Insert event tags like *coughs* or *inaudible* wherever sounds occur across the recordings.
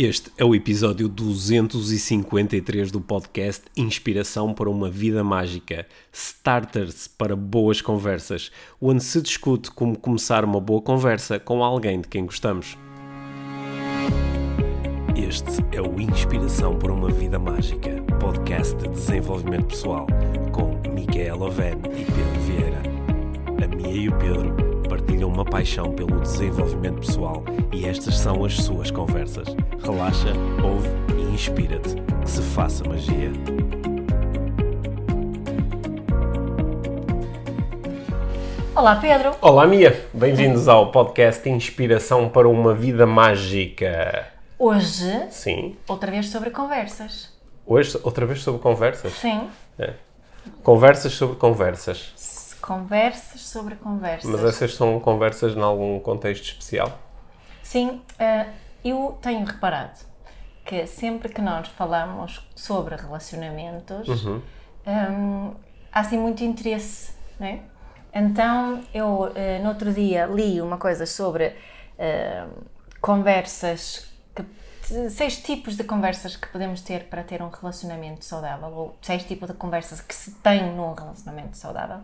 Este é o episódio 253 do podcast Inspiração para uma Vida Mágica Starters para Boas Conversas, onde se discute como começar uma boa conversa com alguém de quem gostamos. Este é o Inspiração para uma Vida Mágica, podcast de desenvolvimento pessoal, com Micaela Oven e Pedro Vieira. A Mia e o Pedro partilham uma paixão pelo desenvolvimento pessoal e estas são as suas conversas. Relaxa, ouve e inspira-te. Que se faça magia. Olá Pedro, Olá, Mia. Bem-vindos ao podcast Inspiração para uma Vida Mágica. hoje Sim. outra vez sobre conversas. Hoje, outra vez sobre conversas. Sim, É. Conversas sobre conversas. Conversas sobre conversas. Mas essas são conversas em algum contexto especial? Sim, eh, eu tenho reparado que sempre que nós falamos sobre relacionamentos, Uhum. hum, há assim muito interesse, não é? Então, eu eh, no outro dia li uma coisa sobre eh, conversas, que, seis tipos de conversas que podemos ter para ter um relacionamento saudável, ou seis tipos de conversas que se tem num relacionamento saudável,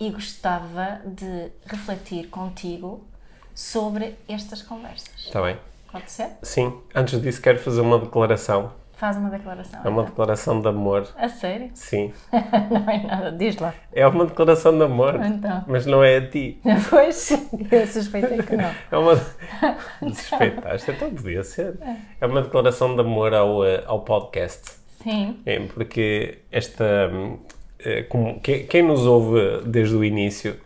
e gostava de refletir contigo sobre estas conversas. Está bem? Pode ser? Sim. Antes disso, quero fazer uma declaração. Faz uma declaração. É uma então. declaração de amor. A sério? Sim. *laughs* não é nada, diz lá. É uma declaração de amor. Então. Mas não é a ti. *laughs* Pois, eu suspeitei que não. *laughs* É uma. Desrespeitaste, então podia ser. É uma declaração de amor ao, eh, ao podcast. Sim, É, porque esta. Eh, como- quem, quem nos ouve desde o início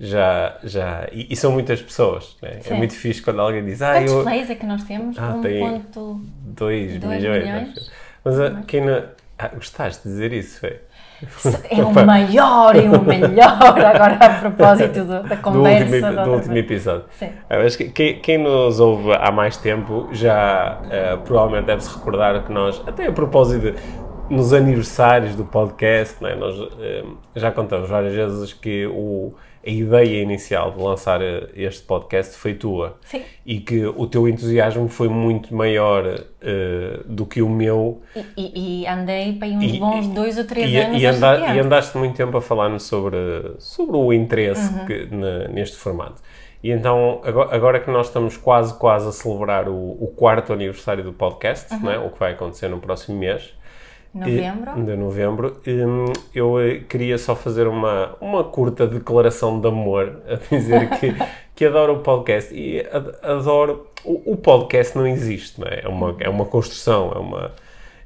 já. já e, e são muitas pessoas. né? É muito fixe quando alguém diz. Ah, Quantos eu. plays é que nós temos? Ah, tem- 1.2 2 Dois milhões. milhões? Mas ah, quem não. Ah, gostaste de dizer isso, foi? *laughs* É o maior e o melhor agora a propósito do- da do conversa. último, da do último episódio. Sim. Que quem, quem nos ouve há mais tempo já eh, provavelmente deve-se recordar que nós, até a propósito de, nos aniversários do podcast, né, nós eh, já contamos várias vezes que o, a ideia inicial de lançar eh, este podcast foi tua. Sim. E que o teu entusiasmo foi muito maior eh, do que o meu E, e- e andei para uns E- bons dois ou três anos e, anda- e andaste muito tempo a falar-nos sobre, sobre o interesse Uhum. que- na- neste formato. E então, agora, que nós estamos quase, quase a celebrar o, o quarto aniversário do podcast, Uhum. não é? o que vai acontecer no próximo mês, Novembro. e- de novembro, hum, eu eh, queria só fazer uma, uma curta declaração de amor *laughs* a dizer que, que adoro o podcast. E ad- adoro. O, o podcast não existe, não é? É uma, é uma construção, é uma,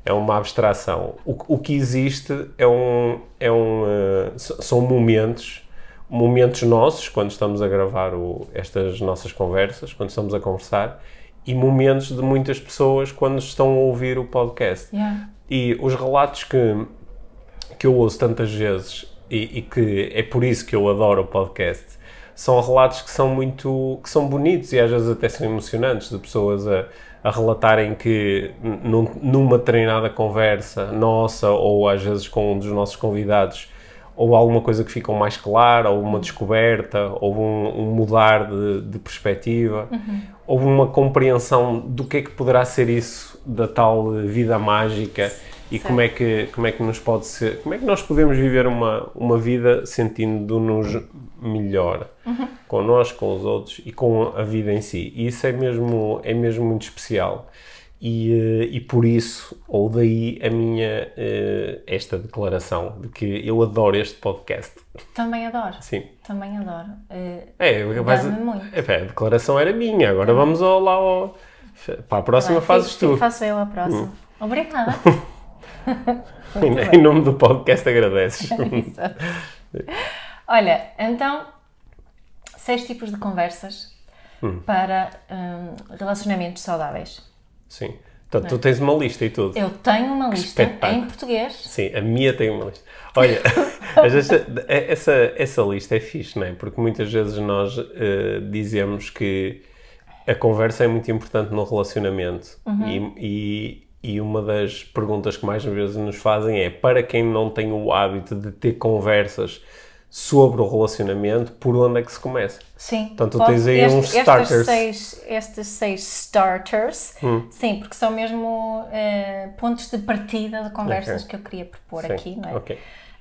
é uma abstração. O, o que existe é um. É um eh, são momentos. Momentos nossos, quando estamos a gravar o- estas nossas conversas, quando estamos a conversar, e momentos de muitas pessoas quando estão a ouvir o podcast. Yeah. E os relatos que, que eu ouço tantas vezes e, e que é por isso que eu adoro o podcast são relatos que são muito que são bonitos e às vezes até são emocionantes de pessoas a, a relatarem que num- numa determinada conversa nossa ou às vezes com um dos nossos convidados ou alguma coisa que ficou mais clara, ou uma descoberta, ou um, um mudar de, de perspectiva, houve uma compreensão do que é que poderá ser isso da tal vida mágica e como é que como é que nos pode ser, como é que nós podemos viver uma uma vida sentindo-nos melhor connosco, com os outros e com a vida em si. E isso é mesmo é mesmo muito especial. E, eh, e por isso, ou daí a minha, eh, esta declaração de que eu adoro este podcast. Também adoro. Sim. Também adoro. Eh, É, mas, Dá-me muito. é, a declaração era minha, agora vamos ao, lá ao, para a próxima vai, fazes fico- tu. Faço eu a próxima. Obrigada. *laughs* Em, em nome do podcast agradeces. *laughs* Olha, então, seis tipos de conversas Hum. para hum, relacionamentos saudáveis. Sim. Portanto, tu tens uma lista e tudo. Eu tenho uma lista em português. Sim, a minha tem uma lista. Olha, *laughs* essa, essa, essa lista é fixe, não é? Porque muitas vezes nós eh, dizemos que a conversa é muito importante no relacionamento. E, e, e uma das perguntas que mais vezes nos fazem é para quem não tem o hábito de ter conversas sobre o relacionamento, por onde é que se começa. Sim. Então tu tens aí este- uns starters. Estes seis, estes seis starters, Hum. sim, porque são mesmo eh, pontos de partida de conversas Ok. que eu queria propor Sim, aqui, não é? ok.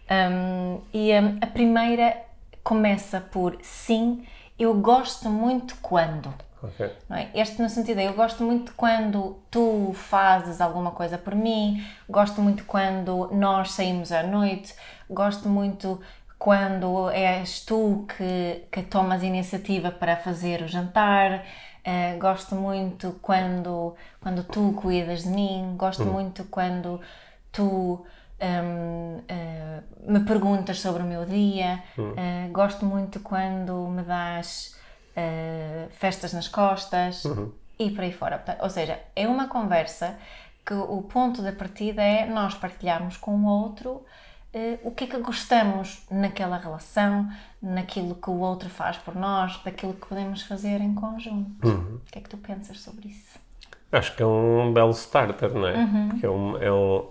Um, e um, a primeira começa por sim, eu gosto muito quando. Ok. não é? Este no sentido, eu gosto muito quando tu fazes alguma coisa por mim, gosto muito quando nós saímos à noite, gosto muito quando és tu que, que tomas iniciativa para fazer o jantar, eh, gosto muito quando, quando tu cuidas de mim, gosto muito quando tu hum, eh, me perguntas sobre o meu dia, eh, gosto muito quando me das eh, festas nas costas e por aí fora. Ou seja, é uma conversa que o ponto da partida é nós partilharmos com o outro eh, o que é que gostamos naquela relação, naquilo que o outro faz por nós, daquilo que podemos fazer em conjunto. O que é que tu pensas sobre isso? Acho que é um belo starter, não é? Uhum. Porque é, um, é, um,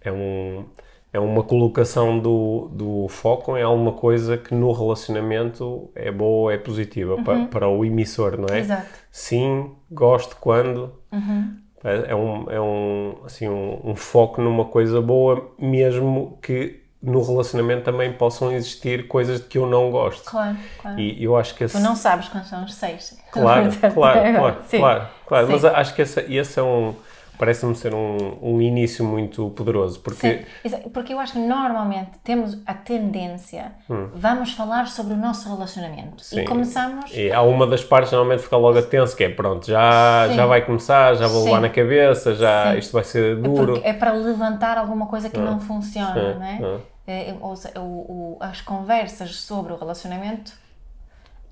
é, um, é uma colocação do, do foco em alguma coisa que no relacionamento é boa, é positiva pa- para, o emissor, não é? Uhum. Exato. Sim, gosto quando. Uhum. É, é um, é um, assim, um, um foco numa coisa boa, mesmo que no relacionamento também possam existir coisas de que eu não gosto. Claro, claro. E eu acho que esse... Tu não sabes quais são os seis. Claro, Portanto, *laughs* claro, é- *laughs* claro, claro, claro. Mas acho que esse, esse é um. Parece-me ser um, um início muito poderoso, porque. Sim, porque eu acho que normalmente temos a tendência, vamos falar sobre o nosso relacionamento Hum. Sim. e começamos. E há uma das partes normalmente fica logo tenso, que é pronto, já, Sim. já vai começar, já vou levar na cabeça, já isto vai ser duro. Porque é para levantar alguma coisa que não funciona, não é? ah. É, ou se- o- o- as conversas sobre o relacionamento,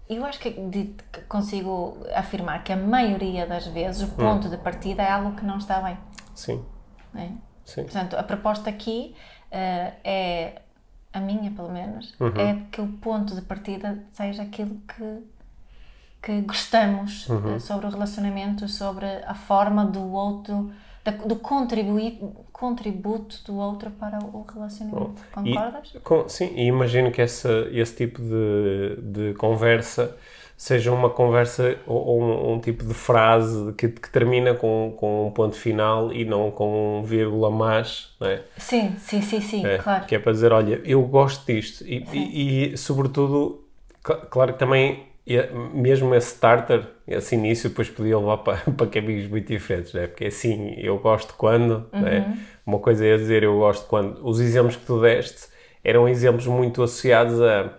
eu acho que consigo afirmar que a maioria das vezes o ponto de partida é algo que não está bem. Sim, é? sim. Portanto, a proposta aqui eh, é, a minha pelo menos, Uhum. é que o ponto de partida seja aquilo que, que gostamos Uhum. eh, sobre o relacionamento, sobre a forma do outro, da- do contribuir, contributo do outro para o relacionamento. E- Concordas? com- sim, e imagino que essa, esse tipo de, de conversa seja uma conversa ou, um, um tipo de frase que, que termina com, com um ponto final e não com um vírgula mais, não é? Sim, sim, sim, sim, É, claro. Que é para dizer, olha, eu gosto disto. E, e- e, sobretudo, cl- claro que também, e- mesmo esse starter, esse início, depois podia levar para, *laughs* para caminhos muito diferentes, né? Porque assim, eu gosto quando, né? Uma coisa é dizer eu gosto quando. Os exemplos que tu deste eram exemplos muito associados a,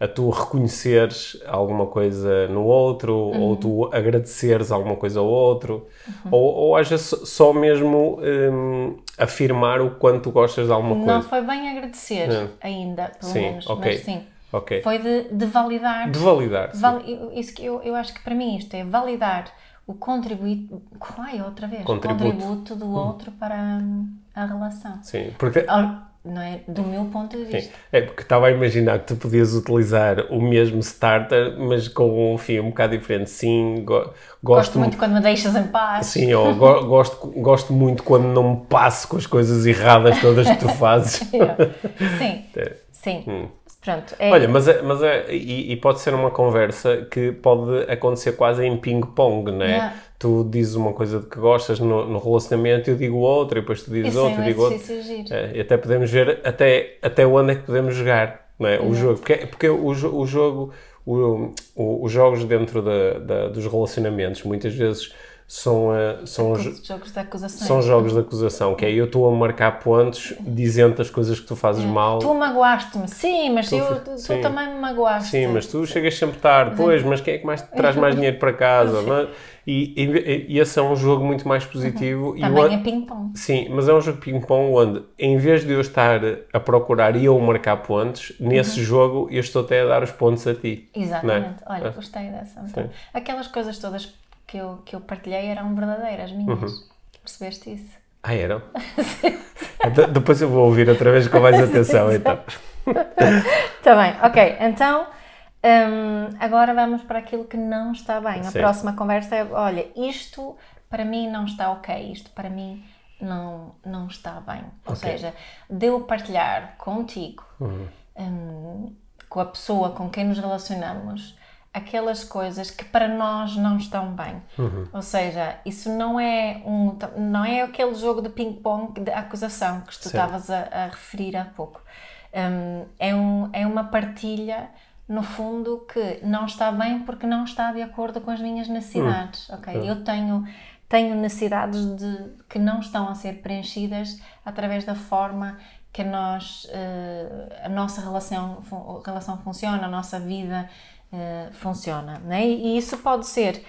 a tu reconheceres alguma coisa no outro, ou tu agradeceres alguma coisa ao outro, ou, ou às vezes só mesmo hum, afirmar o quanto tu gostas de alguma Não coisa. foi bem agradecer Não. ainda, pelo Sim, menos, ok. mas sim. Ok. Foi de, de validar De validar. sim. Vali- eu- isso que eu, eu acho que para mim isto é validar o contributo, ai, outra vez, Contributo. o contributo do outro para hum, a relação. Sim, porque Ao- Não é? Do meu ponto de Sim. vista. É porque estava a imaginar que tu podias utilizar o mesmo starter, mas com um fim um bocado diferente. Sim, go- gosto, Gosto muito quando me deixas em paz. Sim, ou go- *laughs* gosto, gosto muito quando não me passo com as coisas erradas todas que tu *laughs* fazes. Sim, *laughs* É. sim. Pronto, é, Olha, mas, é, mas é, e, e pode ser uma conversa que pode acontecer quase em ping-pong, não é? Yeah. Tu dizes uma coisa de que gostas no, no relacionamento, eu digo outra, e depois tu dizes isso é outra, eu digo outra. É, e até podemos ver até, até onde é que podemos jogar não é? o jogo. Porque, porque o, o jogo, o, o- os jogos dentro da, da- dos relacionamentos muitas vezes são, eh, são, Os jo- jogos de acusação. são jogos de acusação, que é eu estou a marcar pontos dizendo as coisas que tu fazes mal. Tu magoaste-me, sim, mas eu, tu, tu sim. também me magoaste. Sim, mas tu chegas sempre tarde, pois, mas quem é que mais te traz mais *laughs* dinheiro para casa? é? E, e, e esse é um jogo muito mais positivo. o- Também é ping-pong. Sim, mas é um jogo de ping-pong onde, em vez de eu estar a procurar e eu marcar pontos, nesse jogo eu estou até a dar os pontos a ti. Exatamente. Não é? Olha, gostei dessa. Então, aquelas coisas todas que eu, que eu partilhei eram verdadeiras, minhas. Uhum. Percebeste isso? Ah, eram? *laughs* De- depois eu vou ouvir outra vez com mais atenção, *laughs* então. Está bem, ok. Então, hum, agora vamos para aquilo que não está bem. A Sim. próxima conversa é: olha, isto para mim não está ok, isto para mim não, não está bem. Ou seja, de eu partilhar contigo Uhum. hum, com a pessoa com quem nos relacionamos aquelas coisas que para nós não estão bem. Uhum. Ou seja, isso não é um não é aquele jogo de ping-pong de acusação que tu estavas a, a, referir há pouco. Um, é, um, é uma partilha no fundo que não está bem porque não está de acordo com as minhas necessidades. Uhum. Ok, eu tenho tenho necessidades de que não estão a ser preenchidas através da forma que nós uh, a nossa relação relação funciona, a nossa vida uh, funciona. Né? E isso pode ser,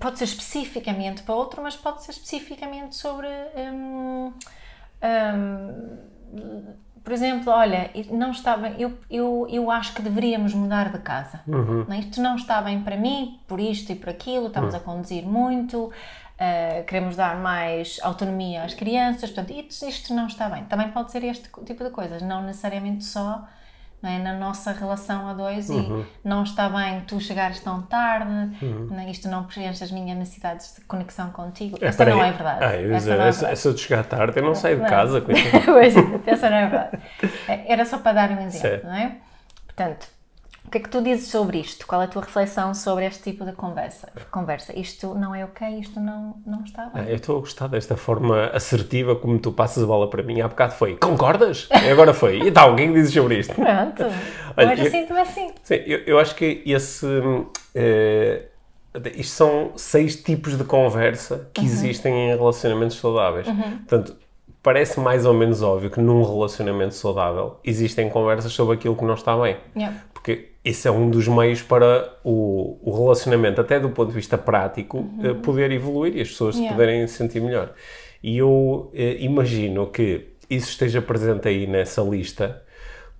pode ser especificamente para outro, mas pode ser especificamente sobre. Um, um, por exemplo, olha, não está bem, eu, eu, eu acho que deveríamos mudar de casa. Uhum. Não, é? isto não está bem para mim, por isto e por aquilo, estamos uhum. a conduzir muito, uh, queremos dar mais autonomia às crianças, portanto, isto, isto não está bem. Também pode ser este tipo de coisas, não necessariamente só é? na nossa relação a dois uhum. e não está bem tu chegares tão tarde, uhum. né? isto não preenche as minhas necessidades de conexão contigo. É, essa não é verdade. Ah, eu essa, essa, é essa de chegar tarde, eu não saio de casa. *laughs* pois, essa não é verdade. É, era só para dar um exemplo, não é? Portanto, o que é que tu dizes sobre isto? Qual é a tua reflexão sobre este tipo de conversa? Conversa, isto não é ok, isto não, não está bem. eu estou a gostar desta forma assertiva como tu passas a bola para mim. Há bocado foi, concordas? E agora foi. E então, o que é que dizes sobre isto? Pronto. Olha, Hoje assim, tu assim. Sim, eu, eu acho que esse. Uh, isto são seis tipos de conversa que uhum. existem em relacionamentos saudáveis. Uhum. Portanto, parece mais ou menos óbvio que num relacionamento saudável existem conversas sobre aquilo que não está bem. Yeah. Porque isso é um dos meios para o, o relacionamento, até do ponto de vista prático, uhum. Eh, poder evoluir e as pessoas yeah. se poderem sentir melhor. E eu eh, imagino que isso esteja presente aí nessa lista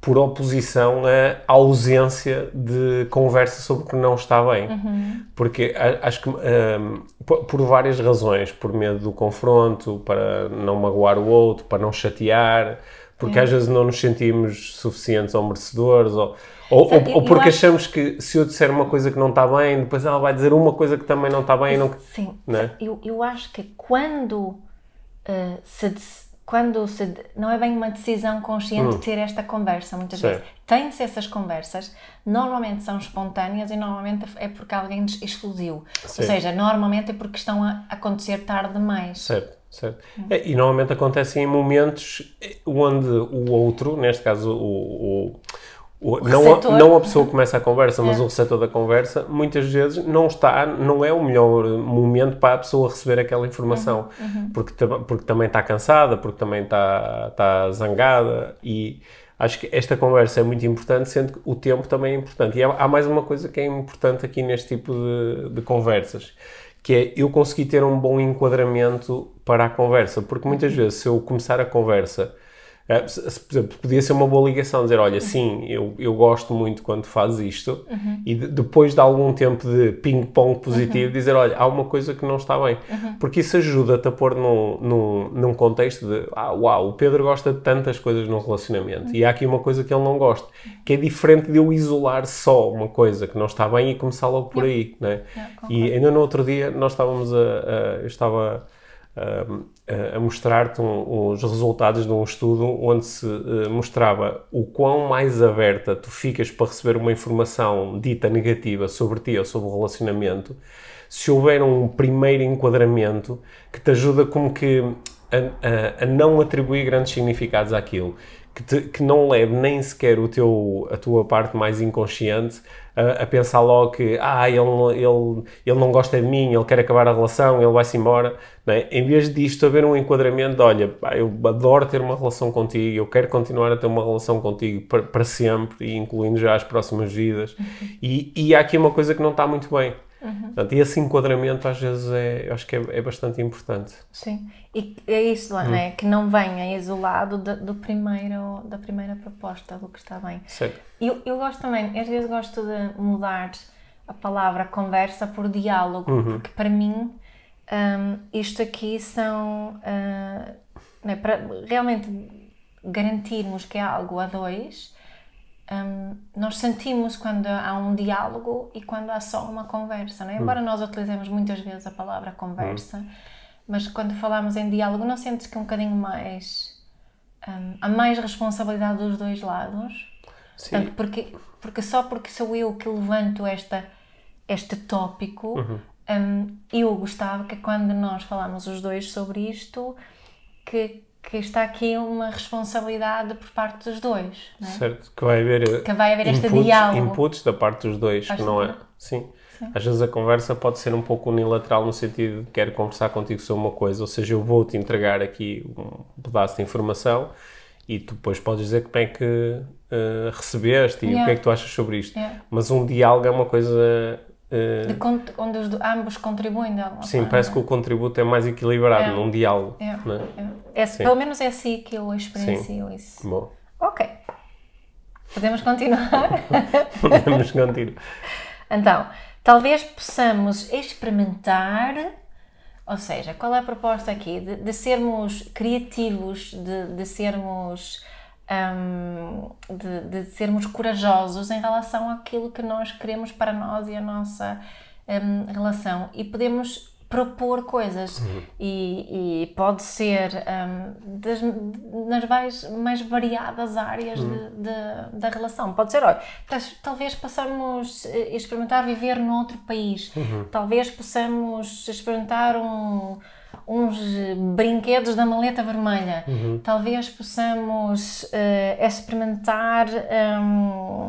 por oposição à ausência de conversa sobre o que não está bem. Uhum. Porque acho que, um, por várias razões, por medo do confronto, para não magoar o outro, para não chatear, porque às vezes não nos sentimos suficientes ou merecedores, ou, ou, ou, ou porque acho... achamos que se eu disser uma coisa que não está bem, depois ela vai dizer uma coisa que também não está bem. Não... Sim, né? eu, eu acho que quando uh, se quando se, não é bem uma decisão consciente hum. ter esta conversa, muitas Sim. vezes. Tem-se essas conversas, normalmente são espontâneas e normalmente é porque alguém explodiu. Sim. Ou seja, normalmente é porque estão a acontecer tarde demais. Certo. Certo. Hum. É, e normalmente acontecem em momentos onde o outro, neste caso o, o o, não, a, não a pessoa começa a conversa, mas é. o receptor da conversa, muitas vezes não está, não é o melhor momento para a pessoa receber aquela informação, uhum, uhum. Porque, porque também está cansada, porque também está, está zangada e acho que esta conversa é muito importante, sendo que o tempo também é importante. E há, há mais uma coisa que é importante aqui neste tipo de, de conversas, que é eu conseguir ter um bom enquadramento para a conversa, porque muitas vezes se eu começar a conversa Uh, por exemplo, podia ser uma boa ligação, dizer, olha, sim, eu, eu gosto muito quando fazes isto, uhum. e de, depois de algum tempo de ping-pong positivo, uhum. dizer, olha, há uma coisa que não está bem. Uhum. Porque isso ajuda-te a pôr num, num, num contexto de, ah, uau, o Pedro gosta de tantas coisas num relacionamento, e há aqui uma coisa que ele não gosta, que é diferente de eu isolar só uma coisa que não está bem e começar logo por aí, né? e ainda no outro dia nós estávamos a, a eu estava a mostrar-te um, os resultados de um estudo onde se uh, mostrava o quão mais aberta tu ficas para receber uma informação dita negativa sobre ti ou sobre o relacionamento, se houver um primeiro enquadramento que te ajuda como que a, a, a não atribuir grandes significados àquilo que, te, que não leve nem sequer o teu, a tua parte mais inconsciente a, a, pensar logo que ah, ele, ele, ele não gosta de mim, ele quer acabar a relação, ele vai-se embora. É? Em vez disto haver um enquadramento de, olha, eu adoro ter uma relação contigo, eu quero continuar a ter uma relação contigo para, para sempre, incluindo já as próximas vidas. Uhum. E, e há aqui uma coisa que não está muito bem Uhum. Portanto, e esse enquadramento às vezes é, eu acho que é, é bastante importante. Sim, e é isso, uhum. né? que não venha isolado do, do, primeiro, da primeira proposta, do que está bem. Sim. Eu, eu gosto também, às vezes gosto de mudar a palavra conversa por diálogo, uhum. porque para mim um, isto aqui são, uh, né, para realmente garantirmos que é algo a dois, um, nós sentimos quando há um diálogo e quando há só uma conversa, não é? Embora hum. nós utilizemos muitas vezes a palavra conversa, hum. Mas quando falamos em diálogo, não sentes que é um bocadinho mais. Um, há mais responsabilidade dos dois lados? Sim. Portanto, porque, porque só porque sou eu que levanto esta, este tópico, Uhum. hum, eu gostava que quando nós falamos os dois sobre isto, que, que está aqui uma responsabilidade por parte dos dois. É? Certo, que vai haver, Que vai haver este inputs, diálogo. inputs da parte dos dois, Faz que não é. sentido. Sim. Às vezes a conversa pode ser um pouco unilateral no sentido de quero conversar contigo sobre uma coisa, ou seja, eu vou-te entregar aqui um pedaço de informação e tu depois podes dizer como é que eh, recebeste e o que Yeah. é que tu achas sobre isto. Yeah. Mas um diálogo é uma coisa. eh, De onde os ambos contribuem de alguma sim, forma. parece que o contributo é mais equilibrado É. num diálogo. É, é? pelo menos é assim que eu experiencio isso. Bom, Ok. Podemos continuar? *laughs* podemos continuar. *laughs* Então, talvez possamos experimentar, ou seja, qual é a proposta aqui? De, de sermos criativos, de, de sermos. hum, de, de sermos corajosos em relação àquilo que nós queremos para nós e a nossa hum, relação e podemos propor coisas. E, e pode ser hum, das, nas mais, mais variadas áreas de- de- da relação. Pode ser, olha, talvez possamos eh, experimentar viver num outro país, talvez possamos experimentar um- uns brinquedos da maleta vermelha, talvez possamos eh, experimentar. hum,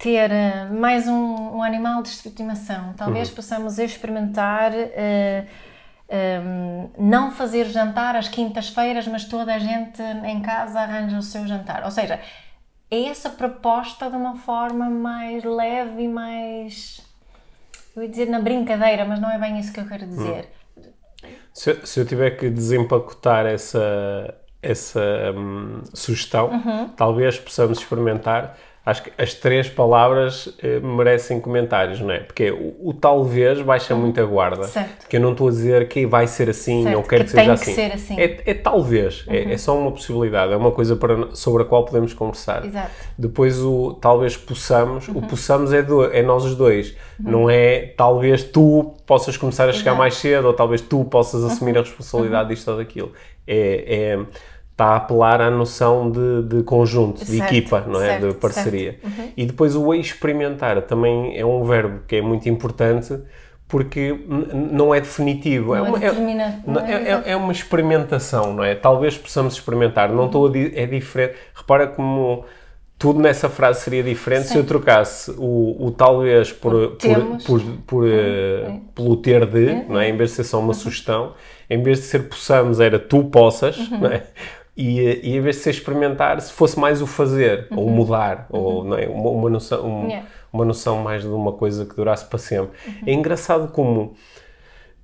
ter eh, mais um, um animal de estimação. Talvez possamos experimentar eh, ehm, não fazer jantar às quintas-feiras, mas toda a gente em casa arranja o seu jantar. Ou seja, é essa proposta de uma forma mais leve e mais. Eu ia dizer na brincadeira, mas não é bem isso que eu quero dizer. Se, eu- se eu tiver que desempacotar essa, essa hum, sugestão, Uhum. talvez possamos experimentar. Acho que as três palavras eh, merecem comentários, não é? Porque o, o talvez baixa muito a guarda. Uhum. Certo. Que eu não estou a dizer que vai ser assim Certo, ou quero que que, seja tem que assim. ser assim. É, é talvez, é, é só uma possibilidade, é uma coisa para, sobre a qual podemos conversar. Exato. Depois o talvez possamos, Uhum. o possamos é, do, é nós os dois, não é talvez tu possas começar a chegar Exato. Uhum. mais cedo ou talvez tu possas assumir a responsabilidade disto ou daquilo. É, é, está a apelar à noção de, de conjunto, de Certo, equipa, não é? certo, de parceria. Uhum. E depois o experimentar também é um verbo que é muito importante porque não é definitivo. Não é uma- não, é? é- é- é uma experimentação, não é? Talvez possamos experimentar. Não estou a é diferente. Repara como tudo nessa frase seria diferente se eu trocasse o, o talvez por, por, por, por, eh, pelo ter de, não é? Em vez de ser só uma sugestão, em vez de ser possamos era tu possas, não é? E, e em vez de ser experimentar, se fosse mais o fazer, ou mudar, ou não é? uma, uma, noção, um- Yeah. uma noção mais de uma coisa que durasse para sempre. É engraçado como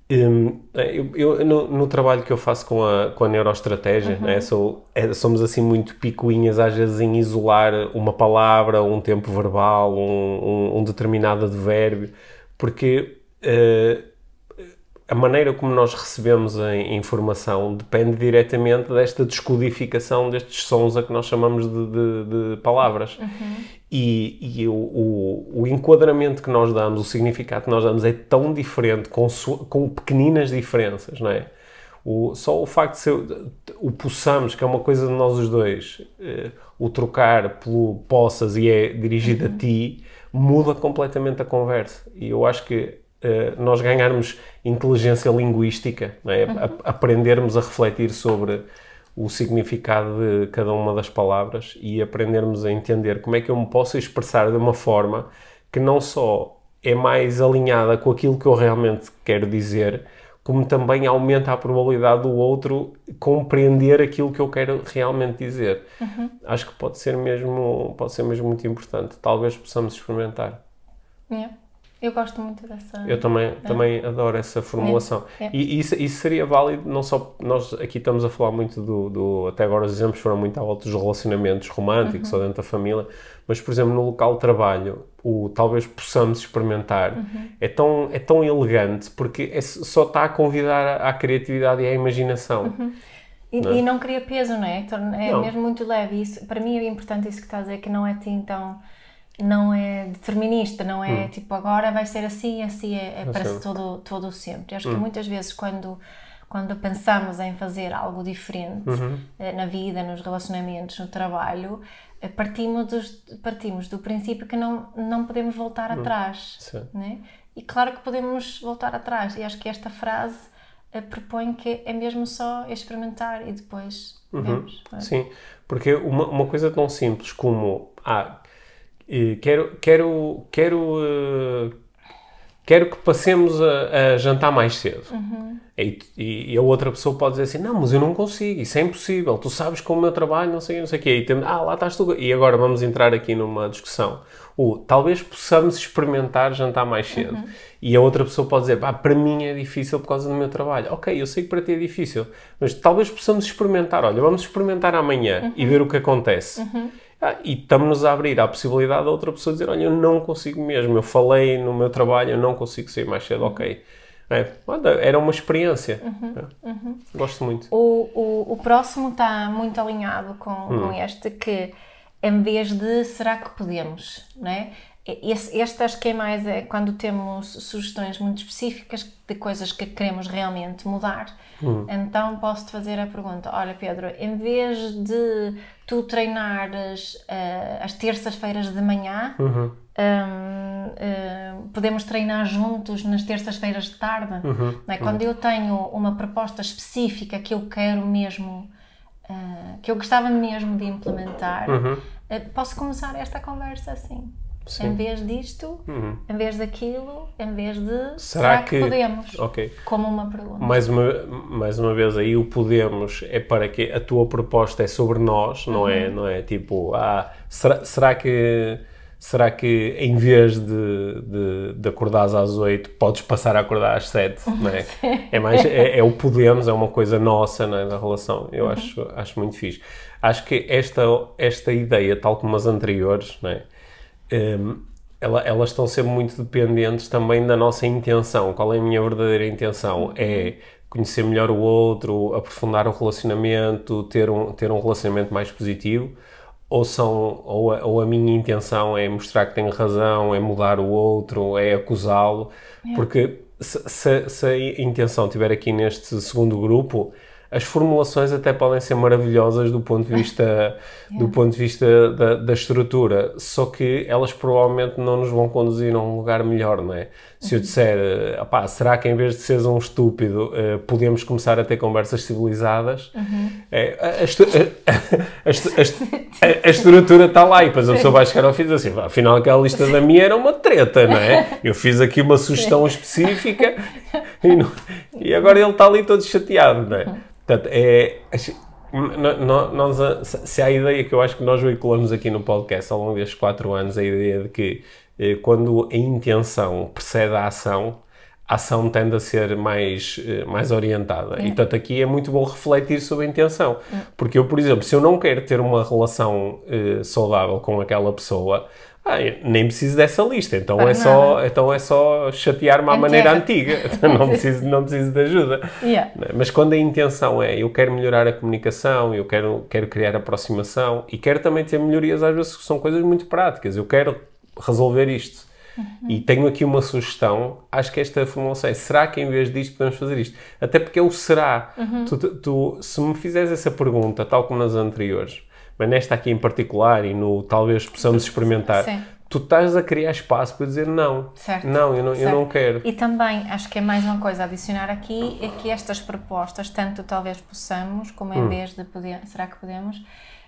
Hum, eu, eu- no, no trabalho que eu faço com a, com a neuroestratégia, né, sou- é- somos assim muito picuinhas às vezes em isolar uma palavra, um tempo verbal, um, um, um determinado advérbio, porque eh, a maneira como nós recebemos a informação depende diretamente desta descodificação destes sons a que nós chamamos de, de- de palavras. E, e o, o, o enquadramento que nós damos, o significado que nós damos é tão diferente, com, com pequeninas diferenças, não é? O, só o facto de ser o possamos, que é uma coisa de nós os dois, eh, o trocar pelo possas e é dirigido a ti, muda completamente a conversa. E eu acho que nós ganharmos inteligência linguística, é? A- aprendermos a refletir sobre o significado de cada uma das palavras e aprendermos a entender como é que eu me posso expressar de uma forma que não só é mais alinhada com aquilo que eu realmente quero dizer, como também aumenta a probabilidade do outro compreender aquilo que eu quero realmente dizer. Acho que pode ser mesmo, pode ser mesmo muito importante. Talvez possamos experimentar. Yeah. Eu gosto muito dessa. Eu também, também adoro essa formulação. É. E isso, isso seria válido, não só. Nós aqui estamos a falar muito do. do- até agora os exemplos foram muito à volta dos relacionamentos românticos Uhum. ou dentro da família, mas, por exemplo, no local de trabalho, o talvez possamos experimentar Uhum. é, tão, é tão elegante porque é, só está a convidar à, criatividade e à imaginação. E não, e não cria peso, não é? É Não. mesmo muito leve. Isso, para mim é importante isso que estás a dizer, que não é assim tão. Não é determinista, não é Hum. tipo agora vai ser assim, assim é, é para sempre. todo, todo sempre. Eu acho Hum. que muitas vezes quando, quando pensamos em fazer algo diferente Uhum. eh, na vida, nos relacionamentos, no trabalho, eh, partimos, dos- partimos do princípio que não, não podemos voltar atrás. Sim. Né? E claro que podemos voltar atrás. E acho que esta frase eh, propõe que é mesmo só experimentar e depois vemos. não é? Sim, porque uma, uma coisa tão simples como ah, quero, quero, quero, eh, quero que passemos a, a jantar mais cedo. E, e- e a outra pessoa pode dizer assim, não, mas eu não consigo, isso é impossível, tu sabes como o meu trabalho, não sei, não sei o quê. E temos, ah, lá estás tu. E agora vamos entrar aqui numa discussão. O, talvez possamos experimentar jantar mais cedo. E a outra pessoa pode dizer, pá, para mim é difícil por causa do meu trabalho. Ok, eu sei que para ti é difícil, mas talvez possamos experimentar. Olha, vamos experimentar amanhã e ver o que acontece. Ah, e estamos-nos a abrir à possibilidade da outra pessoa dizer, olha, eu não consigo mesmo, eu falei no meu trabalho, eu não consigo sair mais cedo, ok. É, era uma experiência. É. Gosto muito. O, o, o próximo está muito alinhado com, com este que em vez de será que podemos, não é? Esse, este acho que é mais é quando temos sugestões muito específicas de coisas que queremos realmente mudar. Então posso-te fazer a pergunta: olha, Pedro, em vez de tu treinares eh, às terças-feiras de manhã, hum, hum, podemos treinar juntos nas terças-feiras de tarde. não é? Quando eu tenho uma proposta específica que eu quero mesmo, ah, que eu gostava mesmo de implementar, ah, posso começar esta conversa assim. Sim. Em vez disto, em vez daquilo, em vez de Será será, que, que- podemos? Ok. Como uma pergunta. Mais uma, mais uma vez aí o podemos é para que a tua proposta é sobre nós, não é, não é tipo, ah, será, será que será que em vez de, de, de acordares às 8 podes passar a acordar às 7, *laughs* não é? É mais é, é o podemos, é uma coisa nossa é, na relação. Eu acho acho muito fixe. Acho que esta esta ideia, tal como as anteriores, não é? Hum, ela- elas estão sempre muito dependentes também da nossa intenção. Qual é a minha verdadeira intenção? É conhecer melhor o outro, aprofundar o relacionamento, ter um, ter um relacionamento mais positivo? Ou, são, ou, a, ou a minha intenção é mostrar que tenho razão, é mudar o outro, é acusá-lo? Porque se, se- se a intenção estiver aqui neste segundo grupo, as formulações até podem ser maravilhosas do ponto de vista, *laughs* do ponto de vista da, da estrutura, só que elas provavelmente não nos vão conduzir a um lugar melhor, não é? Se eu disser, eh, "Opá, será que em vez de seres um estúpido, eh, podemos começar a ter conversas civilizadas? É, a, a a- a estrutura está lá e depois a pessoa vai chegar ao fim e dizer assim, "Pá, afinal aquela lista da minha era uma treta, não é? Eu fiz aqui uma sugestão específica e, não- e agora ele está ali todo chateado, não é? Portanto, é, no- nós, se há a ideia que eu acho que nós veiculamos aqui no podcast ao longo destes quatro anos, a ideia de que eh, quando a intenção precede a ação, a ação tende a ser mais, eh, mais orientada. E, portanto, aqui é muito bom refletir sobre a intenção. Porque eu, por exemplo, se eu não quero ter uma relação eh, saudável com aquela pessoa, ah, nem preciso dessa lista. Então, Para é só, então é só chatear-me à maneira antiga. *laughs* não, preciso, não preciso de ajuda. Yeah. Né? Mas quando a intenção é eu quero melhorar a comunicação, eu quero, quero criar aproximação e quero também ter melhorias, às vezes são coisas muito práticas. Eu quero resolver isto. E tenho aqui uma sugestão. Acho que esta formulação é: será que em vez disto podemos fazer isto? Até porque é o será. Tu, tu- tu- se me fizeres essa pergunta, tal como nas anteriores, mas nesta aqui em particular e no talvez possamos experimentar, Sim. tu estás a criar espaço para dizer não. Certo. Não, eu não, eu não Certo. quero. E também acho que é mais uma coisa a adicionar aqui é que estas propostas, tanto talvez possamos, como Hum. em vez de poder, será que podemos,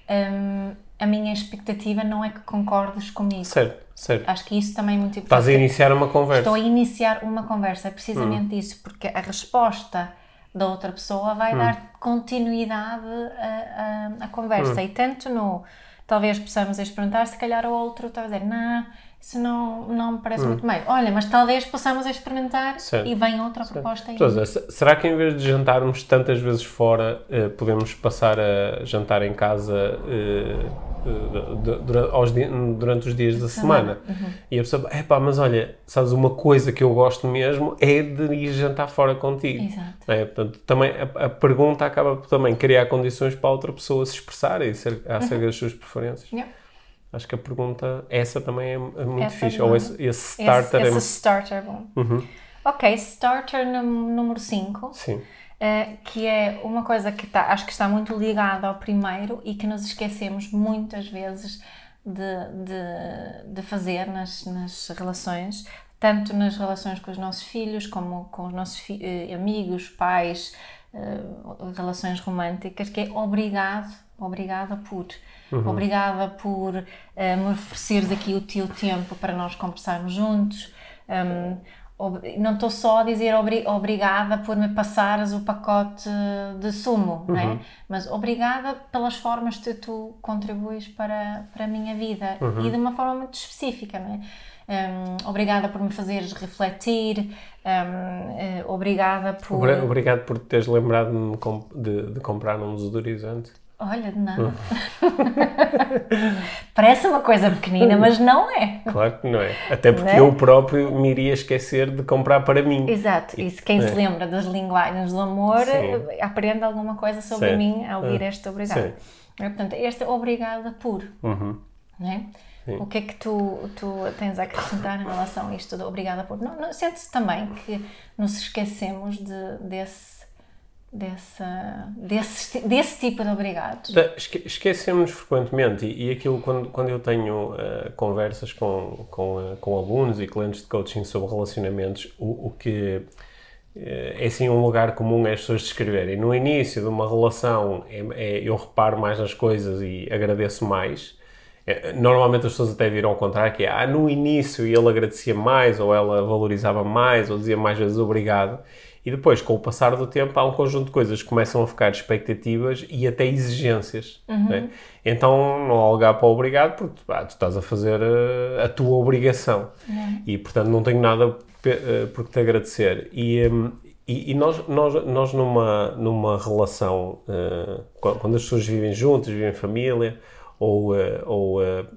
hum, a minha expectativa não é que concordes comigo. Certo, certo. Acho que isso também é muito Estás a importante. iniciar uma conversa. Estou a iniciar uma conversa, é Hum. precisamente isso, porque a resposta da outra pessoa Hum. vai dar continuidade à, à Hum. conversa. E tanto no, talvez possamos experimentar, se calhar o outro está a dizer, não, isso não, não me parece muito bem. Olha, mas talvez possamos experimentar Hum. Certo. e vem outra proposta aí. Se- será que em vez de jantarmos tantas vezes fora, eh, podemos passar a jantar em casa eh, eh, du- dura- aos di- durante os dias da semana? Uhum. E a pessoa, é pá, mas olha, sabes, uma coisa que eu gosto mesmo é de ir jantar fora contigo. Exato. É? Portanto, também a, a pergunta acaba por também criar condições para a outra pessoa se expressar e ser, Uhum. acerca das suas preferências. Yeah. Acho que a pergunta, essa também é, é muito Essa fixe. é Ou esse, esse starter esse, é esse starter é bom. Uhum. Ok, starter número 5. Sim. uh, que é uma coisa que tá, acho que está muito ligada ao primeiro e que nos esquecemos muitas vezes de, de, de fazer nas, nas relações, tanto nas relações com os nossos filhos, como com os nossos uh, amigos, pais, uh, relações românticas, que é obrigado, obrigada por. Uhum. Obrigada por uh, me ofereceres aqui o teu tempo para nós conversarmos juntos. Um, não estou só a dizer obri obrigada por me passares o pacote de sumo, uhum. né? mas obrigada pelas formas que tu contribuis para, para a minha vida uhum. e de uma forma muito específica. Né? Um, obrigada por me fazeres refletir, um, uh, eh, obrigada por. Obrigado por teres lembrado de, de, de comprar um desodorizante. Olha, de nada. *laughs* Parece uma coisa pequenina, mas não é. Claro que não é. Até porque é? eu próprio me iria esquecer de comprar para mim. Exato. E se quem é. se lembra das linguagens do amor Sim. aprende alguma coisa sobre Sim. mim ao ouvir é. este obrigado. É, portanto, este obrigada por. Uhum. Não é? O que é que tu, tu tens a acrescentar em relação a isto obrigada por? Não, não, Sente-se também que nos esquecemos de, desse dessa, desse, desse tipo de obrigados? Esquecemos frequentemente e, e aquilo quando, quando eu tenho uh, conversas com, com, uh, com alunos e clientes de coaching sobre relacionamentos, o, o que uh, é assim um lugar comum é as pessoas descreverem. No início de uma relação é, é, eu reparo mais nas coisas e agradeço mais. É, normalmente as pessoas até viram ao contrário, que é ah, no início ele agradecia mais, ou ela valorizava mais, ou dizia mais vezes obrigado. E depois, com o passar do tempo, há um conjunto de coisas que começam a ficar expectativas e até exigências. Uhum. Né? Então, não há lugar para o obrigado, porque ah, tu estás a fazer a, eh, a tua obrigação. Uhum. E, portanto, não tenho nada eh, por que te agradecer. E, um, e, e, nós, nós, nós numa, numa relação, uh, quando as pessoas vivem juntas, vivem em família, ou, uh, ou uh,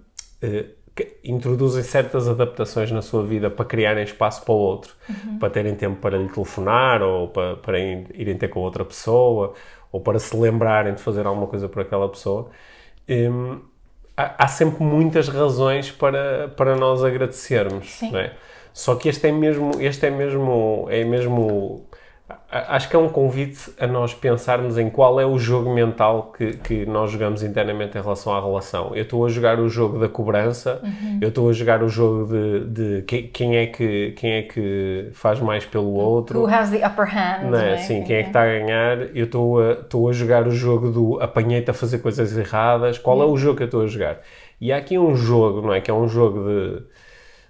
introduzem certas adaptações na sua vida para criarem espaço para o outro, uhum. para terem tempo para lhe telefonar ou para, para irem ter com outra pessoa ou para se lembrarem de fazer alguma coisa por aquela pessoa. Um, há, há, sempre muitas razões para, para nós agradecermos, não é? Só que este é mesmo, este é mesmo, é mesmo Acho que é um convite a nós pensarmos em qual é o jogo mental que, que nós jogamos internamente em relação à relação. Eu estou a jogar o jogo da cobrança, uhum. eu estou a jogar o jogo de, de quem, é que, quem é que faz mais pelo outro. Who has the upper hand. Não é? Sim, quem é que está a ganhar. Eu estou a, estou a jogar o jogo do apanhei-te a fazer coisas erradas. Qual uhum. é o jogo que eu estou a jogar? E há aqui um jogo, não é? Que é um jogo de.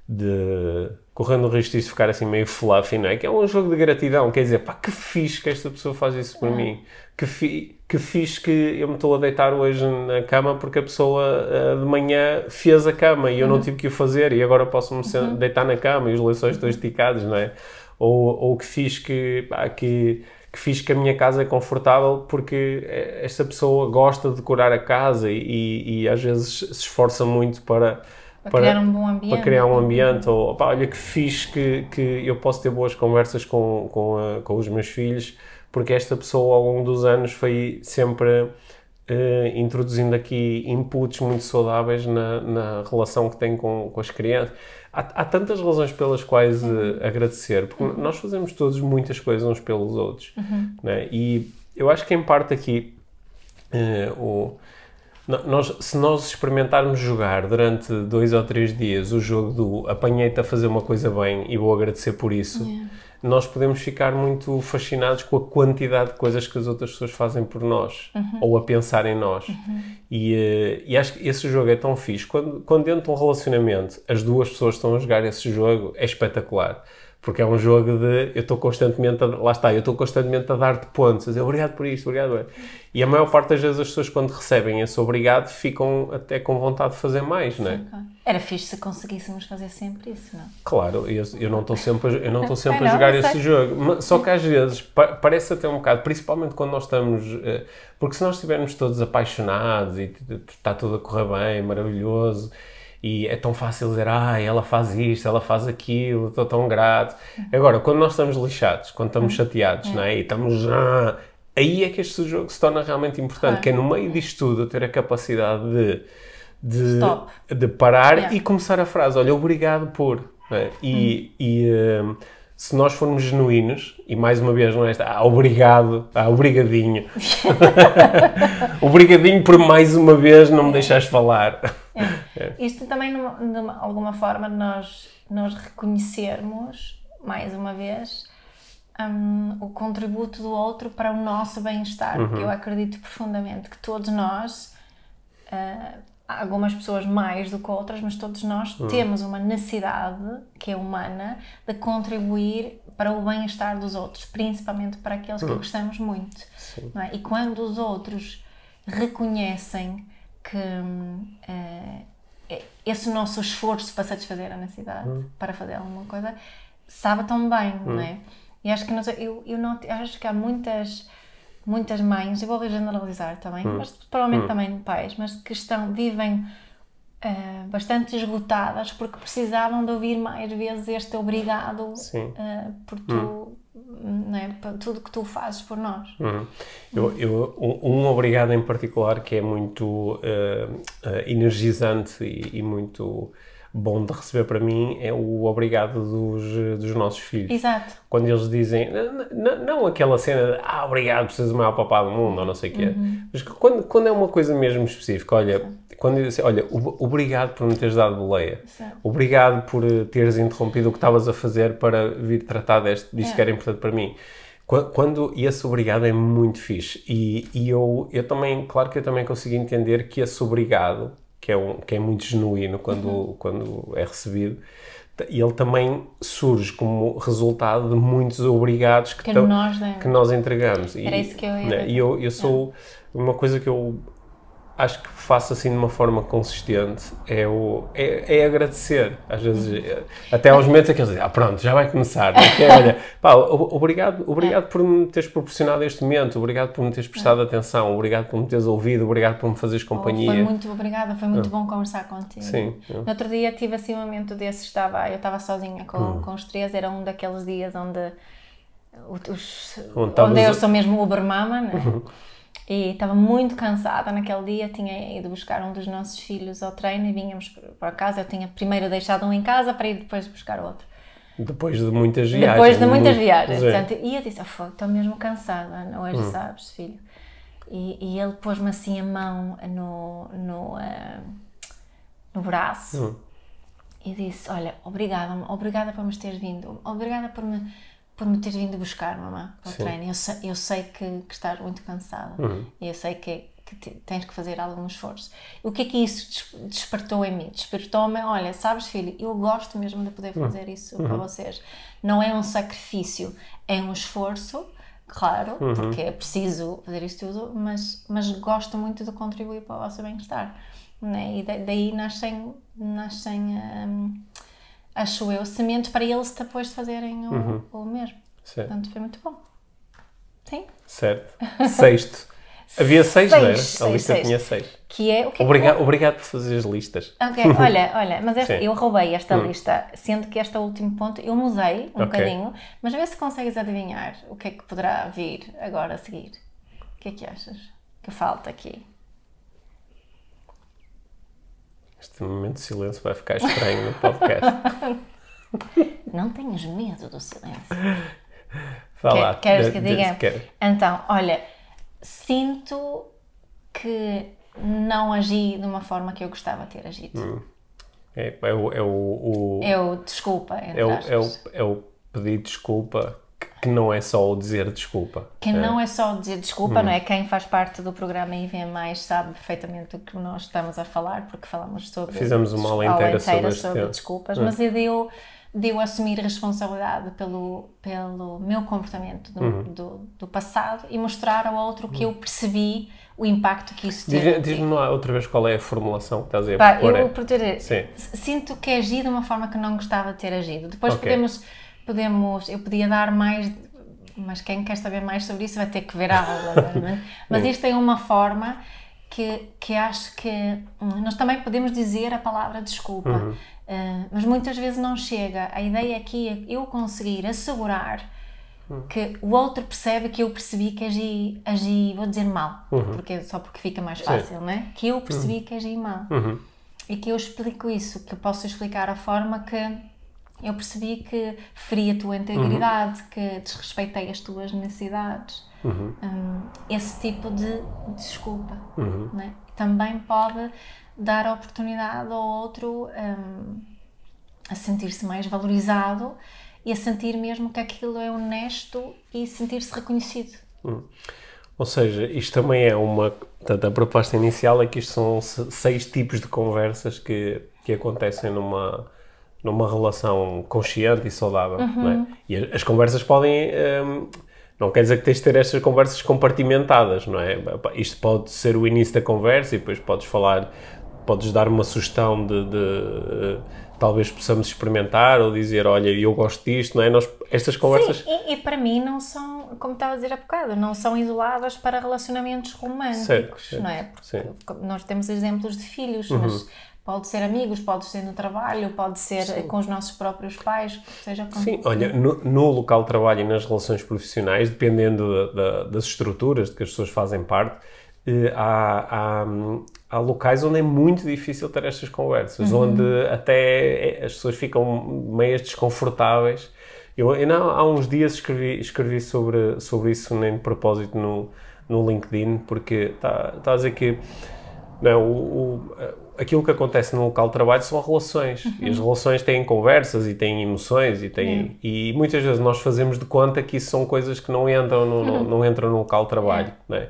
de correndo o risco disso ficar assim meio fluffy, não é? Que é um jogo de gratidão, quer dizer, pá, que fixe que esta pessoa faz isso por mim, que, fi, que fixe que eu me estou a deitar hoje na cama porque a pessoa uh, de manhã fez a cama e eu uhum. não tive que o fazer e agora posso-me uhum. deitar na cama e os lençóis estão esticados, não é? Ou, ou que fiz que, pá, que que fiz que a minha casa é confortável porque esta pessoa gosta de decorar a casa e, e, e às vezes se esforça muito para para, para, criar um bom ambiente. Para criar um ambiente, ou opa, olha que fixe que, que eu posso ter boas conversas com, com, a, com os meus filhos, porque esta pessoa ao longo dos anos foi sempre uh, introduzindo aqui inputs muito saudáveis na, na relação que tem com, com as crianças. Há, há tantas razões pelas quais uh, agradecer, porque uhum. nós fazemos todos muitas coisas uns pelos outros. Uhum. Né? E eu acho que em parte aqui uh, o nós, se nós experimentarmos jogar durante dois ou três dias o jogo do apanhei-te a fazer uma coisa bem e vou agradecer por isso, yeah. nós podemos ficar muito fascinados com a quantidade de coisas que as outras pessoas fazem por nós uhum. ou a pensar em nós. Uhum. E, uh, e, acho que esse jogo é tão fixe. Quando, quando dentro de um relacionamento as duas pessoas estão a jogar esse jogo, é espetacular porque é um jogo de eu estou constantemente a, lá está, eu estou constantemente a dar-te pontos, a dizer obrigado por isto, obrigado. E a maior parte das vezes as pessoas quando recebem esse obrigado ficam até com vontade de fazer mais, não é? Claro. Era fixe se conseguíssemos fazer sempre isso, não? Claro, eu, eu não estou sempre, eu não *laughs* sempre a jogar esse jogo, só que às *laughs* vezes parece até um bocado, principalmente quando nós estamos, eh, porque se nós estivermos todos apaixonados e está tudo a correr bem, maravilhoso, e é tão fácil dizer, ah, ela faz isto, ela faz aquilo, estou tão grato. Agora, quando nós estamos lixados, quando estamos chateados, é. não é? E estamos, ah, aí é que este jogo se torna realmente importante, que é no meio disto tudo ter a capacidade de, de, de parar yeah. e começar a frase, olha, obrigado por, é? e, hum. e um, se nós formos genuínos, e mais uma vez não é esta, ah, obrigado, ah, obrigadinho. *laughs* *laughs* obrigadinho por mais uma vez não me deixares falar. *laughs* É. Isto também, de alguma forma, nós, nós reconhecermos, mais uma vez, um, o contributo do outro para o nosso bem-estar, uhum. porque eu acredito profundamente que todos nós, uh, algumas pessoas mais do que outras, mas todos nós uhum. temos uma necessidade que é humana de contribuir para o bem-estar dos outros, principalmente para aqueles uhum. que gostamos muito. É? E quando os outros reconhecem que uh, esse nosso esforço para satisfazer a necessidade, uhum. para fazer alguma coisa, sabe tão bem, não é? E acho que nós, eu, eu, não, acho que há muitas, muitas mães, eu vou generalizar também, hum. mas provavelmente hum. também pais, mas que estão, vivem uh, bastante esgotadas porque precisavam de ouvir mais vezes este obrigado uh, por tu. Hum. Não é? Por tudo que tu fazes por nós. Uhum. Eu, eu, um, um, obrigado em particular que é muito uh, energizante e, e muito bom de receber para mim é o obrigado dos, dos nossos filhos. Exato. Quando eles dizem, não, aquela cena de, ah, obrigado por seres o maior papá do mundo, ou não sei o quê, uhum. mas quando, quando é uma coisa mesmo específica, olha, quando eu disse, olha, obrigado por me teres dado boleia, Exato. obrigado por eh, teres interrompido o que estavas a fazer para vir tratar deste, disto é. que era importante para mim. Quando, e esse obrigado é muito fixe. E, e eu, eu também, claro que eu também consigo entender que esse obrigado que é, um, que é muito genuíno quando, uhum. quando é recebido. E ele também surge como resultado de muitos obrigados que, que, nós, né? que nós entregamos. Era e, isso que eu ia né? E eu, eu sou. É. Uma coisa que eu acho que faço assim de uma forma consistente é, o, é, é agradecer. Às vezes, até aos momentos em que eles dizem, ah, pronto, já vai começar. Porque, olha, pá, obrigado, obrigado por me teres proporcionado este momento, obrigado por me teres prestado atenção, obrigado por me teres ouvido, obrigado por me fazeres companhia. Oh, foi muito obrigada, foi muito bom conversar contigo. Sim. No outro dia tive assim um momento desse, estava, eu estava sozinha com, hum. com os três, era um daqueles dias onde, os, onde, onde eu sou mesmo Ubermama, né? Uhum. E estava muito cansada naquele dia, tinha ido buscar um dos nossos filhos ao treino e vínhamos para casa. Eu tinha primeiro deixado um em casa para ir depois buscar outro. Depois de muitas viagens. Depois de muitas viagens. Portanto, e eu disse, oh, estou mesmo cansada hoje, hum. sabes, filho. E, e ele pôs-me assim a mão no, no, uh, no braço hum. e disse, olha, obrigada, obrigada por me teres vindo, obrigada por me por me teres vindo buscar, mamã, para o treino. Eu sei, eu sei que, que estás muito cansada uhum. e eu sei que, que tens que fazer algum esforço. O que é que isso despertou em mim? Despertou-me, olha, sabes, filho, eu gosto mesmo de poder uhum. fazer isso uhum. para vocês. Não é um sacrifício, é um esforço, claro, uhum. porque é preciso fazer isto tudo, mas, mas gosto muito de contribuir para o vosso bem-estar. Né? E daí nascem, nascem um, acho eu, semente para eles depois de fazerem o, uhum. o mesmo. Certo. Portanto, foi muito bom. Sim? Certo. Sexto. *laughs* Havia seis, seis não era? Seis, a lista seis. tinha seis. Que é o que obrigado, é? obrigado por fazer as listas. Ok, *laughs* olha, olha, mas esta, eu roubei esta hum. lista, sendo que este último ponto eu mudei um okay. bocadinho, mas vê se consegues adivinhar o que é que poderá vir agora a seguir. O que é que achas que falta aqui? Este momento de silêncio vai ficar estranho no podcast. *laughs* Não tenhas medo do silêncio. Fala. Queres que diga? Então, olha, sinto que não agi de uma forma que eu gostava de ter agido. Hum. É, é, o, é o, o. É o desculpa, é o, é, o, é o pedir desculpa que não é só o dizer desculpa. Que é. não é só dizer desculpa, hum. não é? Quem faz parte do programa e vem mais sabe perfeitamente o que nós estamos a falar, porque falamos sobre. Fizemos uma aula inteira, inteira sobre, sobre desculpas, hum. mas eu deu de eu assumir responsabilidade pelo, pelo meu comportamento do, uhum. do, do, passado e mostrar ao outro que eu percebi o impacto que isso teve. Diz-me lá outra vez qual é a formulação que estás a Pá, eu, é. sinto que agi de uma forma que não gostava de ter agido. Depois okay. podemos podemos, eu podia dar mais, mas quem quer saber mais sobre isso vai ter que ver a aula, é? *laughs* mas isto é uma forma que, que acho que hum, nós também podemos dizer a palavra desculpa, uhum. uh, mas muitas vezes não chega. A ideia aqui é eu conseguir assegurar uhum. que o outro percebe que eu percebi que agi, agi vou dizer mal, uhum. porque, só porque fica mais fácil, Sim. não é? Que eu percebi uhum. que agi mal. Uhum. E que eu explico isso, que eu posso explicar a forma que eu percebi que feri a tua integridade, que desrespeitei as tuas necessidades. Um, esse tipo de desculpa né? também pode dar oportunidade ao outro um, a sentir-se mais valorizado e a sentir mesmo que aquilo é honesto e sentir-se reconhecido. Ou seja, isto também é uma. Portanto, a proposta inicial é que isto são se- seis tipos de conversas que, que acontecem numa, numa relação consciente e saudável. Não é? E as conversas podem. hum, não quer dizer que tens de ter estas conversas compartimentadas, não é? Isto pode ser o início da conversa e depois podes falar, podes dar uma sugestão de, de, eh, talvez possamos experimentar ou dizer, olha, eu gosto disto, não é? Nós, estas conversas. Sim, e, e para mim não são, como estava a dizer há bocado, não são isoladas para relacionamentos românticos, Certo, certo, não é? Porque sim. Uhum. nós temos exemplos de filhos, mas pode ser amigos, pode ser no trabalho, pode ser com os nossos próprios pais, seja como Sim, olha, no, no local de trabalho e nas relações profissionais, dependendo da- da- das estruturas de que as pessoas fazem parte, eh, há, há, há locais onde é muito difícil ter estas conversas, onde até eh, as pessoas ficam meias desconfortáveis. Eu ainda há uns dias escrevi, escrevi sobre, sobre isso nem de propósito no, no LinkedIn, porque está está a dizer que não, o, o- aquilo que acontece no local de trabalho são relações. E as relações têm conversas e têm emoções e têm e muitas vezes nós fazemos de conta que isso são coisas que não entram no, no- não entram no local de trabalho, não é?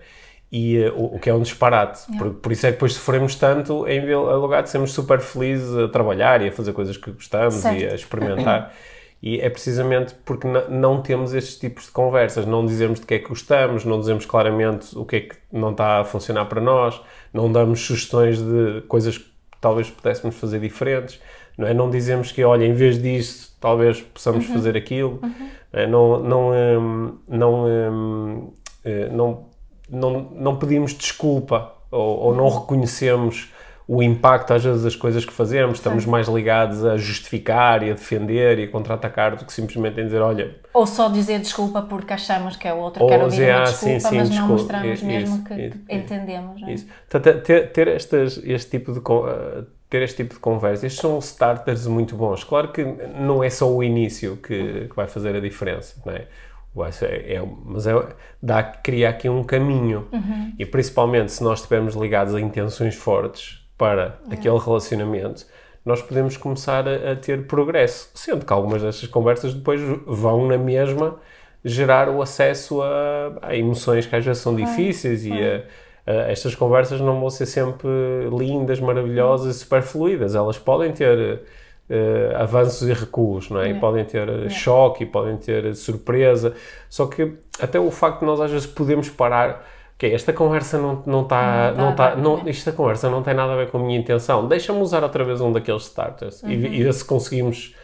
E eh, o, o que é um disparate. Por, por isso é que depois sofremos tanto em lugar de sermos super felizes a trabalhar e a fazer coisas que gostamos e Certo. a experimentar. *coughs* E é precisamente porque não temos estes tipos de conversas, não dizemos de que é que gostamos, não dizemos claramente o que é que não está a funcionar para nós, não damos sugestões de coisas que talvez pudéssemos fazer diferentes, não é? Não dizemos que, olha, em vez disso, talvez possamos fazer aquilo, não é? não, não, hum, não, hum, eh, não, não, não pedimos desculpa ou, ou não reconhecemos o impacto às vezes das coisas que fazemos, estamos mais ligados a justificar e a defender e a contra-atacar do que simplesmente em dizer, olha, Ou só dizer desculpa porque achamos que é o outro Ou quer ouvir uma ah, desculpa, sim, sim, mas não desculpa. mostramos Isso, mesmo que, isso, que entendemos. Não é? Isso. Portanto, ter, ter estas, este tipo de, eh, ter este tipo de conversa, estes são starters muito bons. Claro que não é só o início que, que vai fazer a diferença, não é? Ser- é- mas é, dá, cria aqui um caminho. E principalmente se nós estivermos ligados a intenções fortes para aquele relacionamento, nós podemos começar a, a ter progresso. Sendo que algumas destas conversas depois vão na mesma gerar o acesso a, a emoções que às vezes são difíceis e a, estas conversas não vão ser sempre lindas, maravilhosas e super fluídas. Elas podem ter eh, avanços e recuos, não é? E podem ter eh, choque, e podem ter surpresa. Só que até o facto de nós às vezes podemos parar. Ok, esta conversa não não está Não não tá não, né? esta conversa não tem nada a ver com a minha intenção. Deixa-me usar outra vez um daqueles starters e, e ver se conseguimos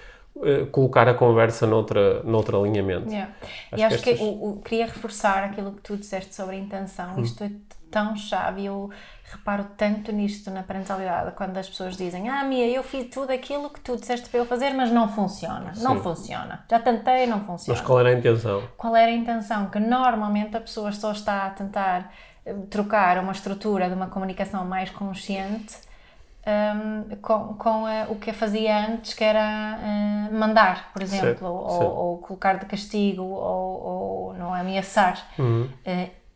eh, colocar a conversa noutra, noutro alinhamento. Yeah. Acho e acho que que, estas- o, o- queria reforçar aquilo que tu disseste sobre a intenção. Hum. Isto é tão chave. Eu reparo tanto nisto na parentalidade, quando as pessoas dizem: Ah, Mia, eu fiz tudo aquilo que tu disseste para eu fazer, mas não funciona. Não Sim. funciona. Já tentei, não funciona. Mas qual era a intenção? Qual era a intenção? Que normalmente a pessoa só está a tentar eh, trocar uma estrutura de uma comunicação mais consciente hum, com, com eh, o que fazia antes, que era eh, mandar, por exemplo, Certo, ou, certo. ou colocar de castigo, ou, ou não ameaçar. Uhum.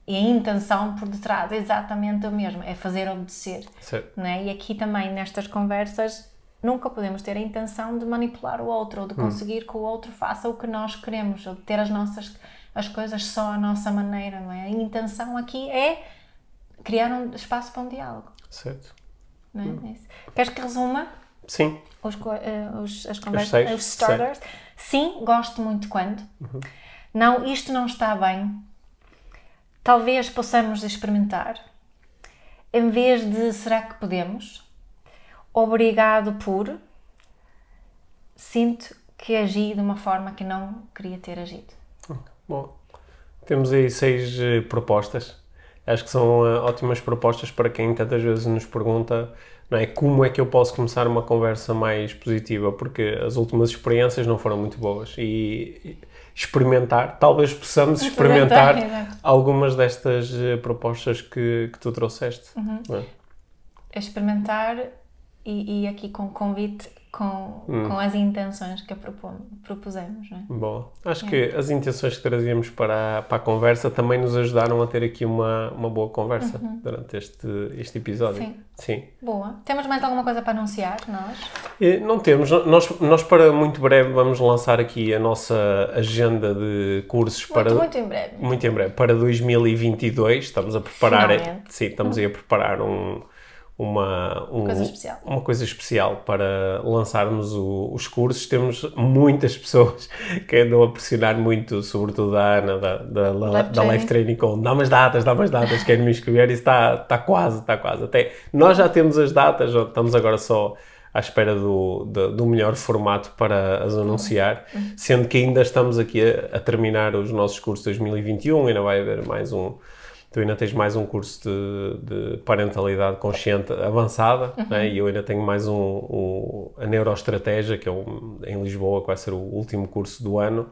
E a intenção por detrás é exatamente a mesma, é fazer obedecer. Certo. Né? E aqui também, nestas conversas, nunca podemos ter a intenção de manipular o outro ou de conseguir que o outro faça o que nós queremos ou de ter as nossas as coisas só à nossa maneira, não é? A intenção aqui é criar um espaço para um diálogo, Certo. não é? É isso. Queres que resuma Sim. os, eh, os- as conversas, os starters? Sim, gosto muito quando. Não, isto não está bem. Talvez possamos experimentar. Em vez de será que podemos? Obrigado por. Sinto que agi de uma forma que não queria ter agido. Bom, temos aí seis eh, propostas. Acho que são eh, ótimas propostas para quem tantas vezes nos pergunta não é, como é que eu posso começar uma conversa mais positiva, porque as últimas experiências não foram muito boas. E experimentar, talvez possamos experimentar, Experimentar, exato. algumas destas eh, propostas que, que tu trouxeste. não é? experimentar e, e aqui com convite com, com as intenções que propom, propusemos, não é? Bom, acho que as intenções que trazíamos para, a- para a conversa também nos ajudaram a ter aqui uma, uma boa conversa durante este, este episódio. Sim. Sim. Boa. Temos mais alguma coisa para anunciar, nós? Eh, Não temos. Nós, nós para muito breve vamos lançar aqui a nossa agenda de cursos para Muito, muito em breve. muito em breve para 2022. Estamos a preparar, Finalmente. sim, estamos aí a preparar um, uma um- Coisa especial. uma coisa especial para lançarmos o- os cursos. Temos muitas *laughs* pessoas que andam a pressionar muito, sobretudo a Ana da, da, da, Life da Life Training com dá mais datas, dá mais datas, quero me inscrever e está, está quase, está quase. Até nós já temos as datas, estamos agora só à espera do, do, do melhor formato para as anunciar, sendo que ainda estamos aqui a, a terminar os nossos cursos 2021, ainda vai haver mais um, tu ainda tens mais um curso de, de parentalidade consciente avançada, né? e eu ainda tenho mais um, um- a neuroestratégia, que é um, em Lisboa, que vai ser o último curso do ano,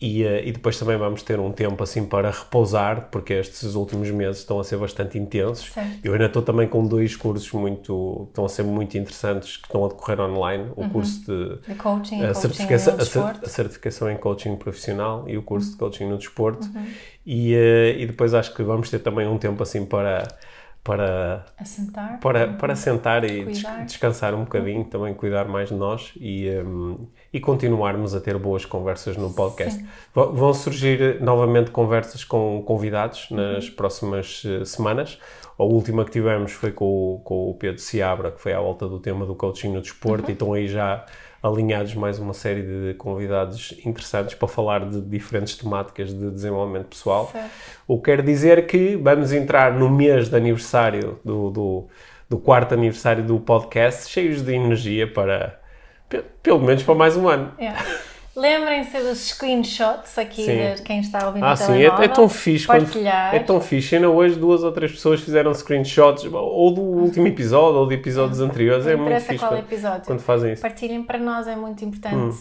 e, eh, e depois também vamos ter um tempo assim para repousar, porque estes últimos meses estão a ser bastante intensos. Certo. Eu ainda estou também com dois cursos muito, estão a ser muito interessantes, que estão a decorrer online, o curso de De coaching, a coaching certificação, a, a certificação em coaching profissional e o curso de coaching no desporto. Uhum. E, eh, e depois acho que vamos ter também um tempo assim para, para, Assentar. para, para sentar e des- descansar um bocadinho, também cuidar mais de nós e, um, e continuarmos a ter boas conversas no podcast. Vão surgir novamente conversas com convidados nas próximas eh, semanas. A última que tivemos foi com o, com o Pedro Seabra, que foi à volta do tema do coaching no desporto, e estão aí já alinhados mais uma série de convidados interessantes para falar de diferentes temáticas de desenvolvimento pessoal. Certo. O que quer dizer que vamos entrar no mês de aniversário do, do, do quarto aniversário do podcast, cheios de energia para pe- pelo menos para mais um ano. Yeah. Lembrem-se dos screenshots aqui Sim. de quem está ouvindo Ah, sim, é, é tão fixe quando, Partilhar. é tão fixe. Ainda hoje duas ou três pessoas fizeram screenshots ou do último episódio ou de episódios anteriores. É Não muito interessa fixe qual quando, episódio. quando fazem isso. Partilhem, para nós é muito importante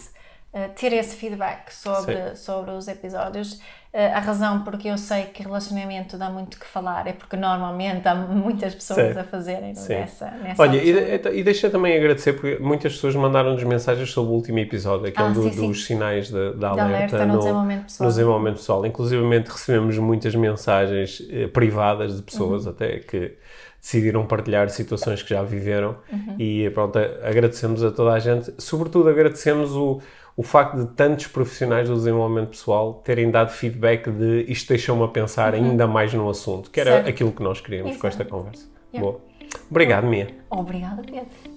eh, ter esse feedback sobre, sobre os episódios. Eh, a razão porque eu sei que relacionamento dá muito que falar é porque normalmente há muitas pessoas Sim. a fazerem Sim. nessa, nessa Olha, e, e deixa também agradecer porque muitas pessoas mandaram-nos mensagens sobre o último episódio, aquele Ah, do- sim, sim. dos sinais de- da alerta, alerta no desenvolvimento pessoal. no desenvolvimento pessoal. Inclusive recebemos muitas mensagens eh, privadas de pessoas Uhum. até que decidiram partilhar situações que já viveram Uhum. e pronto, agradecemos a toda a gente. Sobretudo agradecemos o, o facto de tantos profissionais do desenvolvimento pessoal terem dado feedback de isto deixou-me a pensar ainda mais no assunto, que era Uhum. Certo. aquilo que nós queríamos com esta conversa. Yeah. Boa. Obrigado, Mia. Obrigada, Pedro.